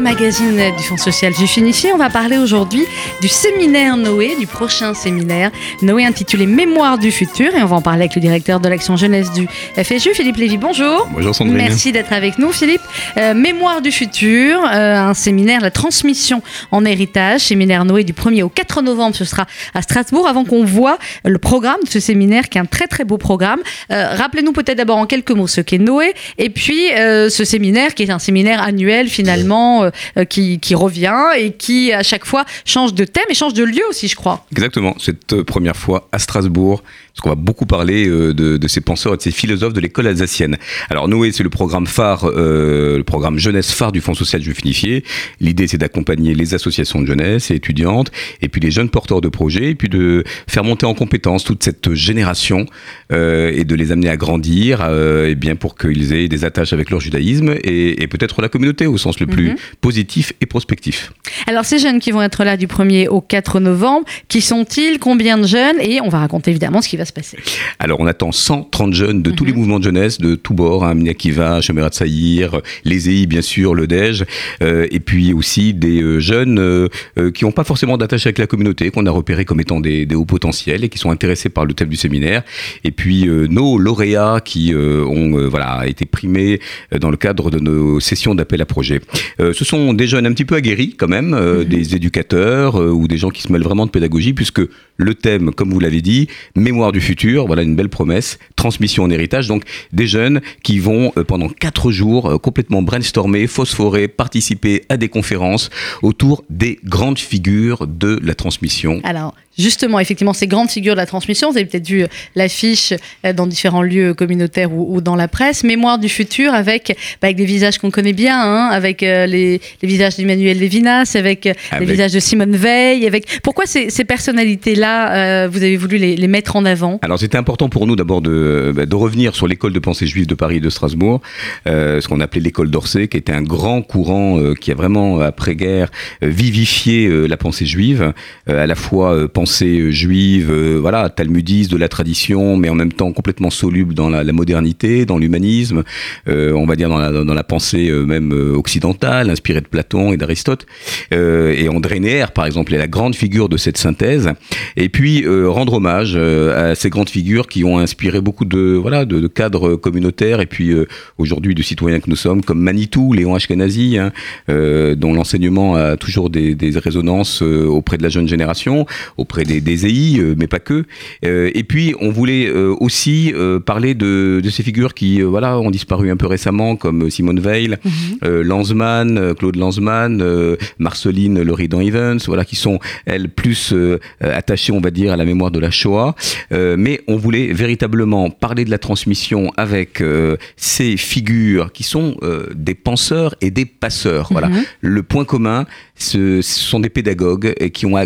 le magazine du Fonds social Juif Unifié. On va parler aujourd'hui du séminaire Noé, du prochain séminaire Noé intitulé Mémoire du futur. Et on va en parler avec le directeur de l'action jeunesse du FSU, Philippe Lévy. Bonjour. Bonjour Sandrine. Merci d'être avec nous, Philippe. Euh, Mémoire du futur, euh, un séminaire, la transmission en héritage. Séminaire Noé du 1er au 4 novembre, ce sera à Strasbourg. Avant qu'on voit le programme de ce séminaire, qui est un très très beau programme, euh, rappelez-nous peut-être d'abord en quelques mots ce qu'est Noé, et puis ce séminaire qui est un séminaire annuel finalement qui, qui, revient et qui à chaque fois change de thème et change de lieu aussi, je crois. Exactement. Cette euh, première fois à Strasbourg, parce qu'on va beaucoup parler de, de, ces penseurs et de ces philosophes de l'école alsacienne. Alors Noé, c'est le programme phare, euh, le programme jeunesse phare du Fonds social juif unifié. L'idée, c'est d'accompagner les associations de jeunesse et étudiantes, et puis les jeunes porteurs de projets, et puis de faire monter en compétence toute cette génération euh, et de les amener à grandir, euh, et bien pour qu'ils aient des attaches avec leur judaïsme et, et peut-être la communauté au sens le plus mhm. Positif et prospectif. Alors ces jeunes qui vont être là du 1er au 4 novembre, qui sont-ils? Combien de jeunes? Et on va raconter évidemment ce qui va se passer. Alors on attend 130 jeunes de tous les mhm. mouvements de jeunesse, de tous bords, hein, Mniakiva, Shemerat Saïr, les EI bien sûr, le DEJ, euh, et puis aussi des euh, jeunes euh, qui n'ont pas forcément d'attache avec la communauté, qu'on a repérés comme étant des, des, hauts potentiels et qui sont intéressés par le thème du séminaire. Et puis nos lauréats qui ont voilà été primés dans le cadre de nos sessions d'appel à projet. Ce sont des jeunes un petit peu aguerris quand même, mhm. des éducateurs ou des gens qui se mêlent vraiment de pédagogie, puisque le thème, comme vous l'avez dit, mémoire du futur, voilà une belle promesse, transmission en héritage, donc des jeunes qui vont euh, pendant quatre jours euh, complètement brainstormer, phosphorer, participer à des conférences autour des grandes figures de la transmission. Alors, justement, effectivement, ces grandes figures de la transmission. Vous avez peut-être vu euh, l'affiche dans différents lieux communautaires ou, dans la presse. Mémoire du futur avec, bah, avec des visages qu'on connaît bien, hein, avec euh, les, visages d'Emmanuel Levinas, avec, les visages de Simone Veil. Avec... Pourquoi ces, personnalités-là, vous avez voulu les, mettre en avant Alors, c'était important pour nous d'abord de, bah, de, revenir sur l'école de pensée juive de Paris et de Strasbourg, ce qu'on appelait l'école d'Orsay, qui était un grand courant qui a vraiment, après-guerre, vivifié la pensée juive, à la fois pensée euh, juive, euh, voilà, talmudiste de la tradition, mais en même temps complètement soluble dans la, modernité, dans l'humanisme, euh, on va dire dans la, dans la pensée même occidentale, inspirée de Platon et d'Aristote. et André Neher, par exemple, est la grande figure de cette synthèse. Et puis rendre hommage à ces grandes figures qui ont inspiré beaucoup de voilà de, cadres communautaires et puis aujourd'hui de citoyens que nous sommes, comme Manitou, Léon Ashkenazi, hein, dont l'enseignement a toujours des, des résonances auprès de la jeune génération, auprès des, des EI, euh, mais pas que. Euh, et puis, on voulait euh, aussi parler de, de, ces figures qui, voilà, ont disparu un peu récemment, comme Simone Veil, mhm. Lanzmann, Claude Lanzmann, Marceline Loridan Evans, voilà, qui sont elles plus attachées, on va dire, à la mémoire de la Shoah. mais on voulait véritablement parler de la transmission avec ces figures qui sont des penseurs et des passeurs. Voilà, mhm. le point commun, ce, ce sont des pédagogues qui ont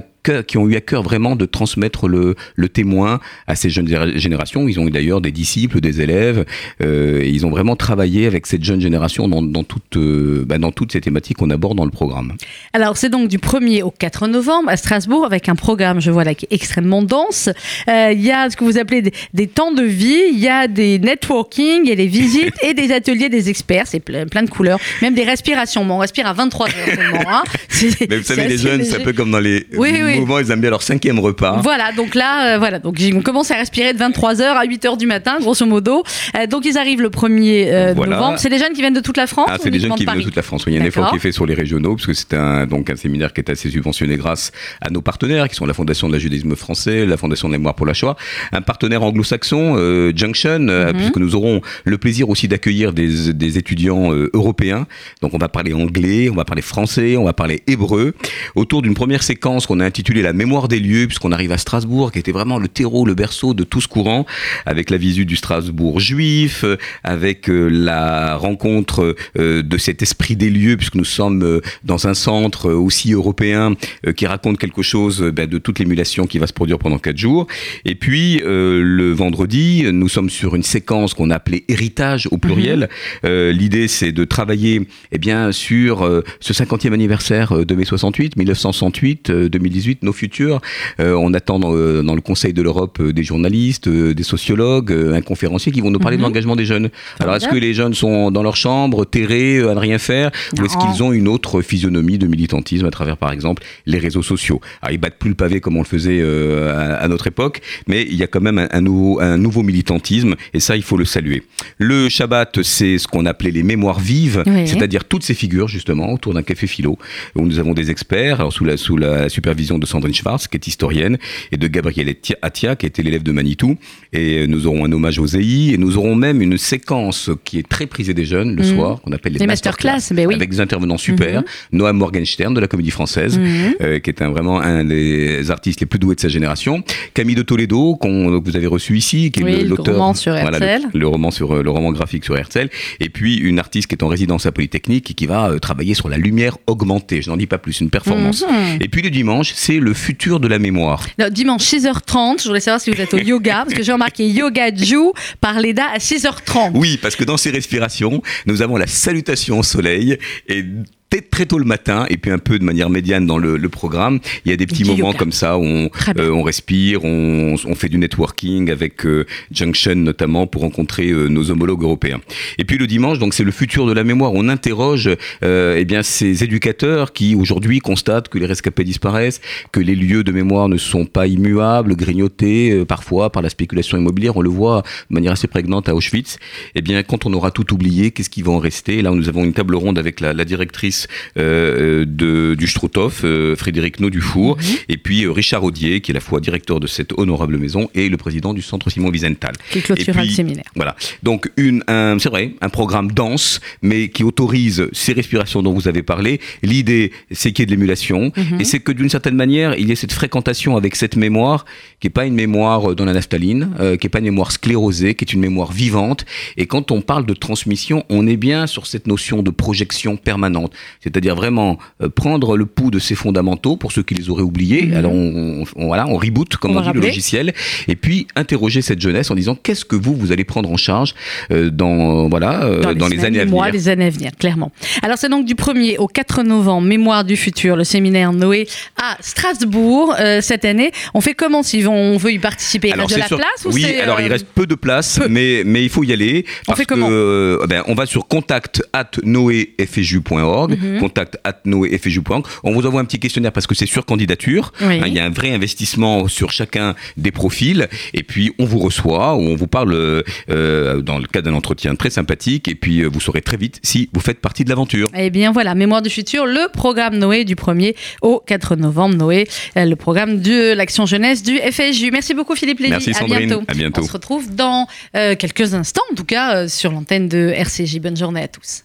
qui ont eu à cœur vraiment de transmettre le, le témoin à ces jeunes générations. Ils ont eu d'ailleurs des disciples, des élèves. Euh, et ils ont vraiment travaillé avec cette jeune génération dans, dans, toute, euh, bah, dans toutes ces thématiques qu'on aborde dans le programme. Alors c'est donc du 1er au 4 novembre à Strasbourg avec un programme, je vois là, qui est extrêmement dense. Euh, il y a ce que vous appelez des, temps de vie, il y a des networking, il y a des visites et des ateliers des experts. C'est plein, plein, de couleurs, même des respirations. Bon, on respire à 23 heures seulement. Hein. Mais vous savez, les jeunes, c'est un peu comme dans les oui, oui ils aiment bien leur cinquième repas. Voilà, donc là, euh, voilà, donc ils commencé à respirer de 23h à 8h du matin, grosso modo. Euh, donc ils arrivent le 1er euh, novembre. C'est des jeunes qui viennent de toute la France Ah, c'est des jeunes qui viennent de toute la France. il y a un effort qui est fait sur les régionaux, parce que c'est un, donc un séminaire qui est assez subventionné grâce à nos partenaires, qui sont la Fondation de la judaïsme français, la Fondation de la mémoire pour la Shoah, un partenaire anglo-saxon, Junction, mhm. puisque nous aurons le plaisir aussi d'accueillir des, des, étudiants européens. Donc on va parler anglais, on va parler français, on va parler hébreu, autour d'une première séquence qu'on a intitulée la mémoire des lieux, puisqu'on arrive à Strasbourg, qui était vraiment le terreau, le berceau de tout ce courant, avec la visite du Strasbourg juif, euh, avec euh, la rencontre euh, de cet esprit des lieux, puisque nous sommes dans un centre aussi européen qui raconte quelque chose ben, de toute l'émulation qui va se produire pendant quatre jours. Et puis le vendredi, nous sommes sur une séquence qu'on a appelée héritage au pluriel. Mhm. L'idée, c'est de travailler eh bien sur ce 50e anniversaire de mai 68, 1968, 2018 2018, nos futurs. on attend dans, le Conseil de l'Europe des journalistes, des sociologues, un conférencier qui vont nous parler de mhm. l'engagement des jeunes. Alors est-ce que les jeunes sont dans leur chambre, terrés, à ne rien faire, ou est-ce qu'ils ont une autre physionomie de militantisme à travers, par exemple, les réseaux sociaux? Alors ils battent plus le pavé comme on le faisait à, notre époque, mais il y a quand même un, nouveau, un nouveau militantisme, et ça, il faut le saluer. Le Shabbat, c'est ce qu'on appelait les mémoires vives, c'est-à-dire toutes ces figures, justement, autour d'un café philo, où nous avons des experts, alors sous la, sous la supervision de Sandrine Schwartz, qui est historienne, et de Gabriel Atia, qui était l'élève de Manitou. Et nous aurons un hommage aux EI, et nous aurons même une séquence qui est très prisée des jeunes le mhm. soir, qu'on appelle les, masterclass, ben avec des intervenants super. Mhm. Noam Morgenstern de la Comédie Française, mhm. euh, qui est un, vraiment un des artistes les plus doués de sa génération. Camille de Toledo, qu'on vous avez reçu ici, qui est l'auteur. Le roman sur Herzl. le, roman sur euh, le roman graphique sur Herzl. Et puis une artiste qui est en résidence à Polytechnique et qui va euh, travailler sur la lumière augmentée. Je n'en dis pas plus, une performance. Et puis le dimanche, c'est le futur de la mémoire. dimanche 6h30, je voulais savoir si vous êtes au yoga, parce que j'ai remarqué Yoga Ju par Leda à 6h30. Oui, parce que dans ces respirations, nous avons la salutation au soleil et très tôt le matin et puis un peu de manière médiane dans le, programme. Il y a des petits moments comme ça où on, euh, on respire, on, on, fait du networking avec euh, Junction notamment pour rencontrer euh, nos homologues européens. Et puis le dimanche, donc c'est le futur de la mémoire. On interroge eh bien ces éducateurs qui aujourd'hui constatent que les rescapés disparaissent, que les lieux de mémoire ne sont pas immuables, grignotés parfois par la spéculation immobilière. On le voit de manière assez prégnante à Auschwitz. Eh bien quand on aura tout oublié, qu'est-ce qui va en rester? Là, nous avons une table ronde avec la, la directrice euh, de, du Struthof, euh, Frédéric No Dufour, mhm. et puis euh, Richard Audier, qui est la fois directeur de cette honorable maison, et le président du centre Simon Wiesenthal. Qui clôturera le séminaire. Voilà. Donc, une, c'est vrai, un programme dense, mais qui autorise ces respirations dont vous avez parlé. L'idée, c'est qu'il y ait de l'émulation, mhm. et c'est que d'une certaine manière, il y ait cette fréquentation avec cette mémoire, qui n'est pas une mémoire dans la naphtaline, qui n'est pas une mémoire sclérosée, qui est une mémoire vivante. Et quand on parle de transmission, on est bien sur cette notion de projection permanente. C'est-à-dire vraiment euh, prendre le pouls de ces fondamentaux pour ceux qui les auraient oubliés. Mhm. Alors on, voilà, on reboot comme on, dit le logiciel, et puis interroger cette jeunesse en disant qu'est-ce que vous vous allez prendre en charge euh, dans voilà euh, dans, les, années à venir. Mois, les années à venir, clairement. Alors c'est donc du 1er au 4 novembre, Mémoire du futur, le séminaire Noé à Strasbourg cette année. On fait comment si on veut y participer? Alors, de la place Oui, alors il reste peu de place, mais mais il faut y aller. on fait comment? ben, on va sur contact at noéfju.org Mhm. contact at On vous envoie un petit questionnaire parce que c'est sur candidature. Hein, il y a un vrai investissement sur chacun des profils. Et puis, on vous reçoit, on vous parle euh, dans le cadre d'un entretien très sympathique. Et puis, euh, vous saurez très vite si vous faites partie de l'aventure. Eh bien, voilà, Mémoire du futur, le programme Noé du 1er au 4 novembre. Noé, euh, le programme de l'Action Jeunesse du FSJU. Merci beaucoup, Philippe Lévy. Merci, Sandrine. À bientôt. On se retrouve dans quelques instants, en tout cas, sur l'antenne de RCJ. Bonne journée à tous.